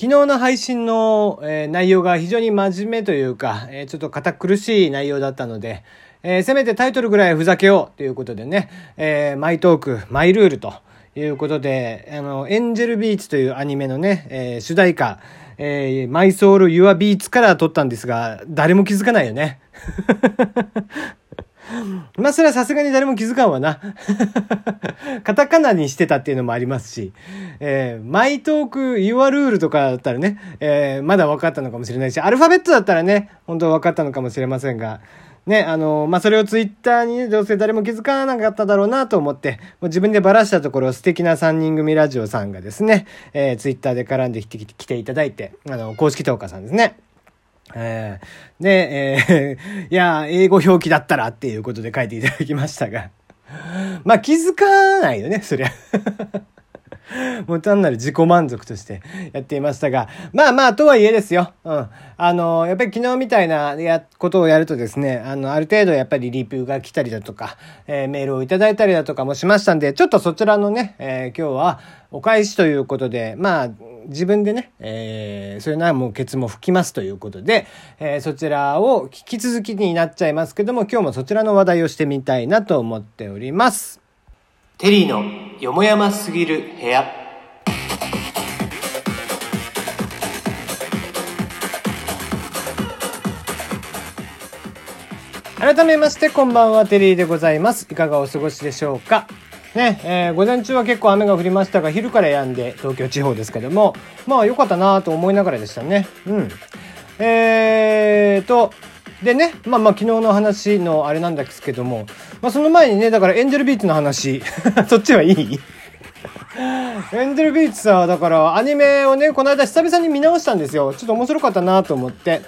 昨日の配信の、えー、内容が非常に真面目というか、えー、ちょっと堅苦しい内容だったので、えー、せめてタイトルぐらいふざけようということでね、え、マイトーク、マイルールということで、あの、エンジェルビーツというアニメのね、え、主題歌、え、マイソウル・ユア・ビーツから撮ったんですが、誰も気づかないよね。まあ、それはさすがに誰も気づかんわな。カタカナにしてたっていうのもありますし、えー、マイトーク、ユアルールとかだったらね、えー、まだ分かったのかもしれないし、アルファベットだったらね、本当分かったのかもしれませんが、ね、あの、まあ、それをツイッターに、どうせ誰も気づかなかっただろうなと思って、もう自分でばらしたところ、素敵な3人組ラジオさんがですね、えー、ツイッターで絡んできてきていただいて、あの、公式投下さんですね。えー、で、えー、いや、英語表記だったらっていうことで書いていただきましたが。まあ気づかないよね、そりゃ。もう単なる自己満足としてやっていましたが、まあまあ、とはいえですよ。うん。あの、やっぱり昨日みたいなや、ことをやるとですね、あの、ある程度やっぱりリプが来たりだとか、えー、メールをいただいたりだとかもしましたんで、ちょっとそちらのね、えー、今日はお返しということで、まあ、自分でね、えー、そういうのはもうケツも吹きますということで、えー、そちらを引き続きになっちゃいますけども、今日もそちらの話題をしてみたいなと思っております。テリーのよもやますぎる部屋。改めましてこんばんはテリーでございます。いかがお過ごしでしょうか？ね、えー、午前中は結構雨が降りましたが昼から止んで東京地方ですけども。まあ良かったなと思いながらでしたね。うん。えーとでね、まあまあ昨日の話のあれなんですけども、まあその前にね、だからエンジェルビーツの話、そっちはいい？エンジェルビーツさ、だからアニメをね、この間久々に見直したんですよ。ちょっと面白かったなと思って。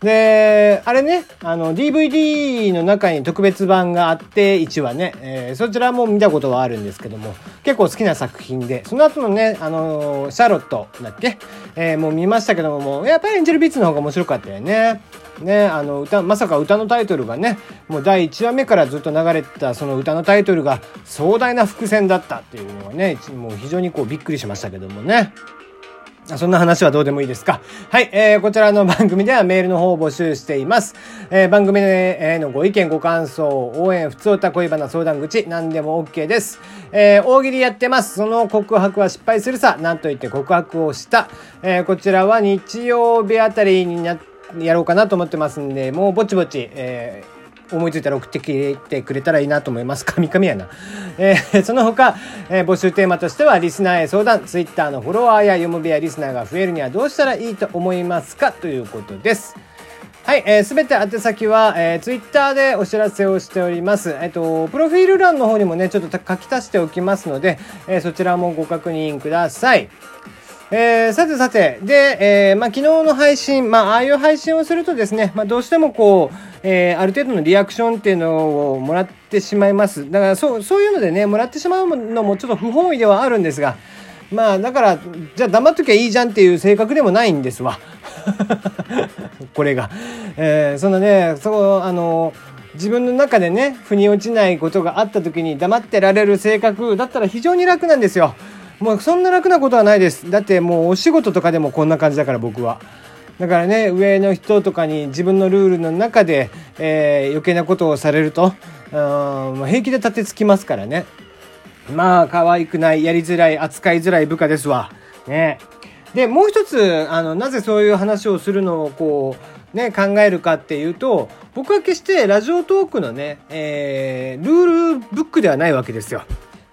で、あれね、あの、DVD の中に特別版があって、1話ね、えー、そちらも見たことはあるんですけども、結構好きな作品で、その後のね、あのー、シャーロットだっけ？えー、もう見ましたけども、もやっぱりエンジェルビーツの方が面白かったよね。ね、あの歌、まさか歌のタイトルがね、もう第1話目からずっと流れてたその歌のタイトルが壮大な伏線だったっていうのがね、もう非常にこうびっくりしましたけどもね。そんな話はどうでもいいですか？はい、えー、こちらの番組ではメールの方を募集しています。えー、番組へのご意見、ご感想、応援、普通歌恋バナ相談口、何でも OK です。えー、大喜利やってます。その告白は失敗するさ。なんと言って告白をした。えー、こちらは日曜日あたりにな、やろうかなと思ってますんで、もうぼちぼち、えー思いついたら送ってきてくれたらいいなと思います。神々やな。えー、その他、えー、募集テーマとしては、リスナーへ相談、ツイッターのフォロワーや読む部屋リスナーが増えるにはどうしたらいいと思いますかということです。はい、えー、すべて宛先は、えー、ツイッターでお知らせをしております。えっ、と、プロフィール欄の方にもね、ちょっと書き足しておきますので、えー、そちらもご確認ください。えー、さてさて、で、えー、まあ、昨日の配信、まあ、ああいう配信をするとですね、まあ、どうしてもこう、えー、ある程度のリアクションっていうのをもらってしまいます。だから、そう、そういうのでね、もらってしまうのもちょっと不本意ではあるんですが、まあ、だから、じゃあ黙っときゃいいじゃんっていう性格でもないんですわ。これが。えー、そのね、そう、あの、自分の中でね、腑に落ちないことがあった時に黙ってられる性格だったら非常に楽なんですよ。もうそんな楽なことはないです。だってもうお仕事とかでもこんな感じだから僕は。だからね、上の人とかに自分のルールの中で、えー、余計なことをされると、うん、平気で立てつきますからね。まあ、可愛くない、やりづらい、扱いづらい部下ですわ。ね。で、もう一つ、あの、なぜそういう話をするのを、こう、ね、考えるかっていうと、僕は決してラジオトークのね、えー、ルールブックではないわけですよ。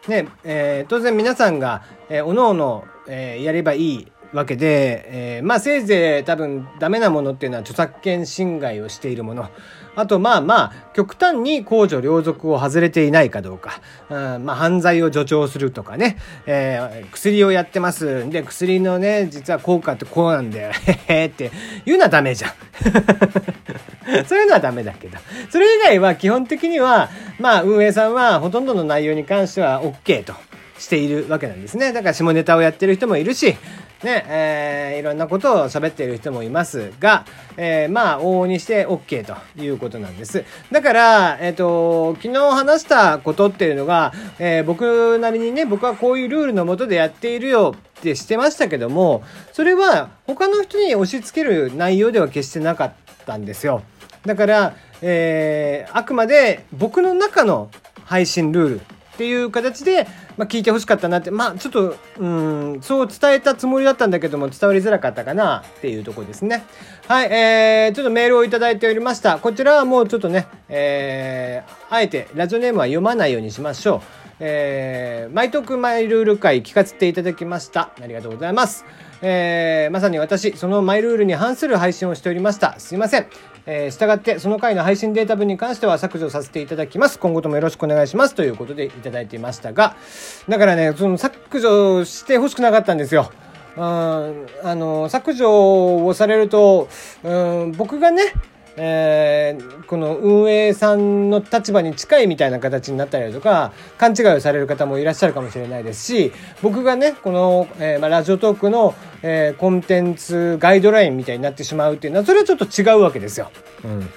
ね、えー、当然皆さんが、えー、おのおの、えー、やればいいわけで、えー、まあせいぜい多分ダメなものっていうのは著作権侵害をしているもの。あとまあまあ極端に公序良俗を外れていないかどうか。うん、まあ犯罪を助長するとかね。えー、薬をやってます。で、薬のね、実は効果ってこうなんだよ。へへって言うのはダメじゃん。そういうのはダメだけど。それ以外は基本的には、まあ運営さんはほとんどの内容に関しては OK と。しているわけなんですね。だから下ネタをやってる人もいるし、ね、えー、いろんなことを喋っている人もいますが、えー、まあ、往々にして OK ということなんです。だから、えっ、ー、と、昨日話したことっていうのが、えー、僕なりにね、僕はこういうルールのもとでやっているよってしてましたけども、それは他の人に押し付ける内容では決してなかったんですよ。だから、えー、あくまで僕の中の配信ルールっていう形で、まあ、聞いてほしかったなって、まあ、ちょっと、うん、そう伝えたつもりだったんだけども、伝わりづらかったかなっていうところですね。はい、えー、ちょっとメールをいただいておりました。こちらはもうちょっとね、えー、あえてラジオネームは読まないようにしましょう。えー、マイトークマイルール会聞かせていただきました。ありがとうございます。えー、まさに私、そのマイルールに反する配信をしておりました。すいません。えー、従ってその回の配信データ分に関しては削除させていただきます。今後ともよろしくお願いします。ということでいただいていましたが、だからね、その削除してほしくなかったんですよ。うん、あの、削除をされると、うん、僕がね、えー、この運営さんの立場に近いみたいな形になったりだとか、勘違いをされる方もいらっしゃるかもしれないですし、僕がね、この、えー、まあ、ラジオトークの、えー、コンテンツガイドラインみたいになってしまうっていうのは、それはちょっと違うわけですよ。うん。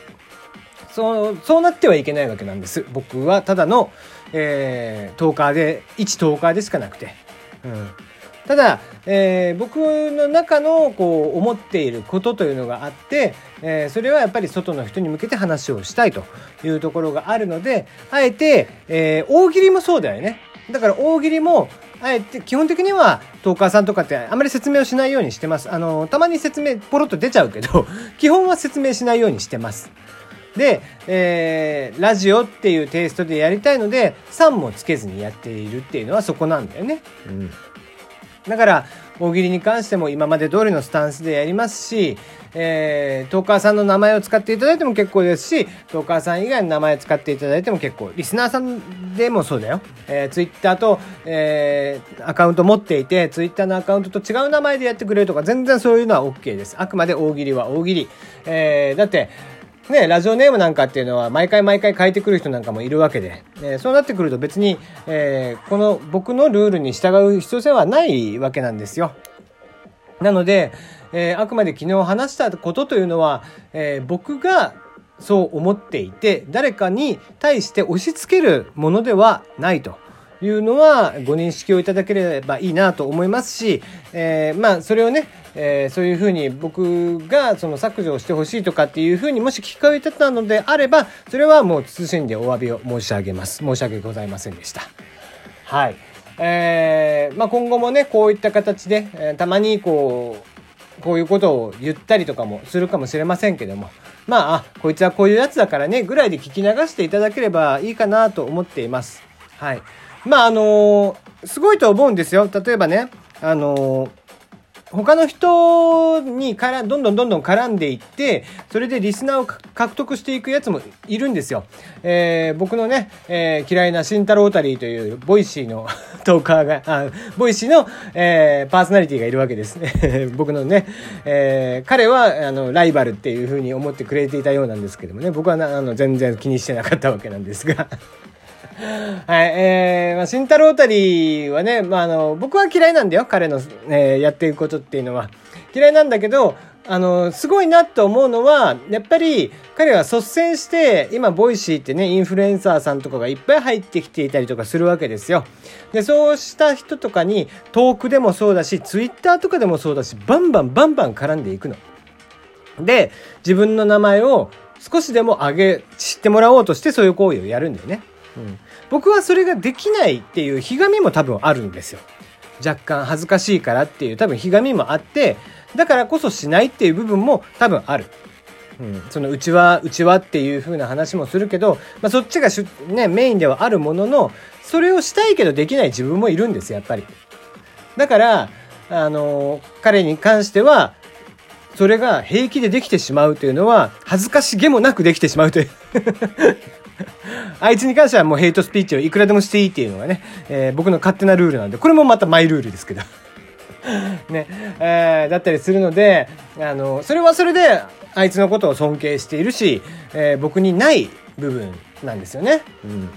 そう、そうなってはいけないわけなんです。僕はただの、えー、トーカーで、一トーカーでしかなくて。うん。ただ、えー、僕の中のこう思っていることというのがあって、えー、それはやっぱり外の人に向けて話をしたいというところがあるのであえて、えー、大喜利もそうだよね。だから大喜利もあえて基本的にはトーカーさんとかってあまり説明をしないようにしてます。あのたまに説明ポロッと出ちゃうけど 基本は説明しないようにしてます。で、えー、ラジオっていうテイストでやりたいので3もつけずにやっているっていうのはそこなんだよね。うん。だから大喜利に関しても今まで通りのスタンスでやりますし、えー、トーカーさんの名前を使っていただいても結構ですし、トーカーさん以外の名前を使っていただいても結構、リスナーさんでもそうだよ。えー、ツイッターと、えー、アカウント持っていて、ツイッターのアカウントと違う名前でやってくれるとか、全然そういうのは OK です。あくまで大喜利は大喜利。えー、だって、ね、ラジオネームなんかっていうのは毎回毎回変えてくる人なんかもいるわけで、えー、そうなってくると別に、えー、この僕のルールに従う必要性はないわけなんですよ。なので、えー、あくまで昨日話したことというのは、え僕がそう思っていて、誰かに対して押し付けるものではないと。いうのはご認識をいただければいいなと思いますし、えー、まあそれをね、えー、そういうふうに僕がその削除をしてほしいとかっていうふうにもし聞かれてたのであればそれはもう謹んでお詫びを申し上げます申し訳ございませんでしたはい。えー、まあ今後もねこういった形で、えー、たまにこうこういうことを言ったりとかもするかもしれませんけどもまああこいつはこういうやつだからねぐらいで聞き流していただければいいかなと思っています。はい。まああのー、すごいと思うんですよ。例えばね、あのー、他の人にからどんどんどんどん絡んでいって、それでリスナーを獲得していくやつもいるんですよ。えー、僕のね、えー、嫌いな慎太郎タリーというボイシーの トーカーが、あボイシーの、えー、パーソナリティがいるわけですね。僕のね、えー、彼はあのライバルっていうふうに思ってくれていたようなんですけどもね、僕はあの全然気にしてなかったわけなんですが。はい、えー、まあ、慎太郎あたりはね、まあ、あの、僕は嫌いなんだよ、彼の、えー、やっていくことっていうのは。嫌いなんだけど、あの、すごいなと思うのは、やっぱり彼は率先して、今、ボイシーってね、インフルエンサーさんとかがいっぱい入ってきていたりとかするわけですよ。で、そうした人とかに、トークでもそうだし、ツイッターとかでもそうだし、バンバンバンバン絡んでいくの。で、自分の名前を少しでも上げ、知ってもらおうとしてそういう行為をやるんだよね。うん。僕はそれができないっていうひがみも多分あるんですよ。若干恥ずかしいからっていう多分ひがみもあって、だからこそしないっていう部分も多分ある。うん、そのうちは、うちはっていう風な話もするけど、まあ、そっちがし、ね、メインではあるものの、それをしたいけどできない自分もいるんですやっぱり。だから、あの、彼に関しては、それが平気でできてしまうというのは、恥ずかしげもなくできてしまうという あいつに関してはもうヘイトスピーチをいくらでもしていいっていうのがね、えー、僕の勝手なルールなんで、これもまたマイルールですけど。ね、えー、だったりするので、あの、それはそれで、あいつのことを尊敬しているし、えー、僕にない部分なんですよね。うん。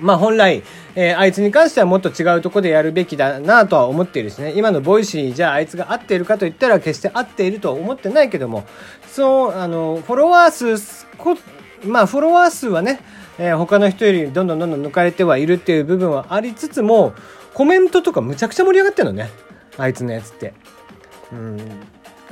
まあ本来、えー、あいつに関してはもっと違うとこでやるべきだなとは思っているしね今のボイシーじゃああいつが合っているかといったら決して合っているとは思ってないけどもそうあのフォロワー数まあフォロワー数はね、えー、他の人よりどんどんどんどん抜かれてはいるっていう部分はありつつもコメントとかむちゃくちゃ盛り上がってるのねあいつのやつって。うん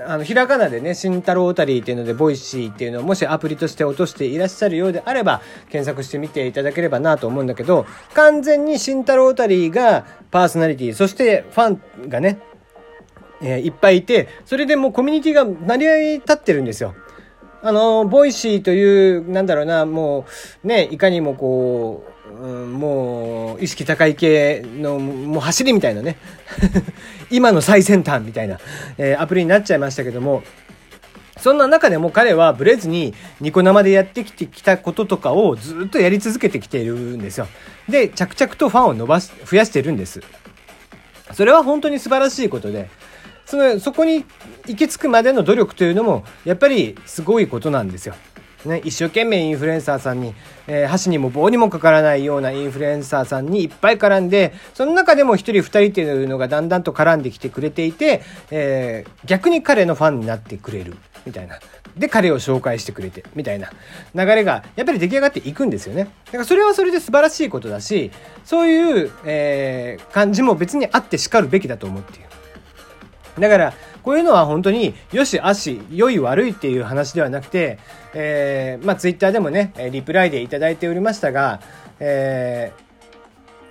あの、ひらがなでね、慎太郎タリーっていうので、ボイシーっていうのをもしアプリとして落としていらっしゃるようであれば、検索してみていただければなと思うんだけど、完全に慎太郎タリーがパーソナリティ、そしてファンがね、えー、いっぱいいて、それでもうコミュニティが成り立ってるんですよ。あの、ボイシーという、なんだろうな、もう、ね、いかにもこう、うん、もう意識高い系のもう走りみたいなね 今の最先端みたいな、えー、アプリになっちゃいましたけどもそんな中でも彼はブレずにニコ生でやってきてきたこととかをずっとやり続けてきているんですよ。で、着々とファンを伸ばし、増やしてるんです。それは本当に素晴らしいことで、その、そこに行き着くまでの努力というのも、やっぱりすごいことなんですよ。ね、一生懸命インフルエンサーさんに、えー、箸にも棒にもかからないようなインフルエンサーさんにいっぱい絡んで、その中でも1人2人っていうのがだんだんと絡んできてくれていて、えー、逆に彼のファンになってくれるみたいな。で、彼を紹介してくれて、みたいな流れが、やっぱり出来上がっていくんですよね。だからそれはそれで素晴らしいことだし、そういう、えー、感じも別にあってしかるべきだと思っている。だから、こういうのは本当に、よし、あし、良い悪いっていう話ではなくて、えー、まあ、ツイッターでもね、リプライでいただいておりましたが、えー、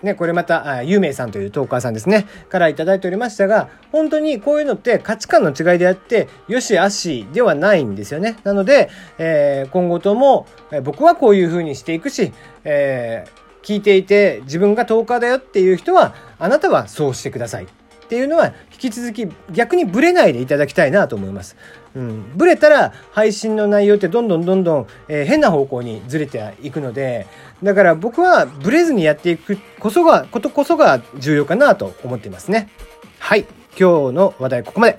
ね、これまた、ゆうめいさんというトーカーさんですね、からいただいておりましたが、本当にこういうのって価値観の違いであって、よしあしではないんですよね。なので、えー、今後とも、え僕はこういう風にしていくし、えー、聞いていて自分がトーカーだよっていう人は、あなたはそうしてください。っていうのは引き続き逆にブレないでいただきたいなと思います。うん、ブレたら配信の内容ってどんどんどんどん、えー、変な方向にずれていくのでだから僕はブレずにやっていくこそがことこそが重要かなと思っていますね。はい今日の話題ここまで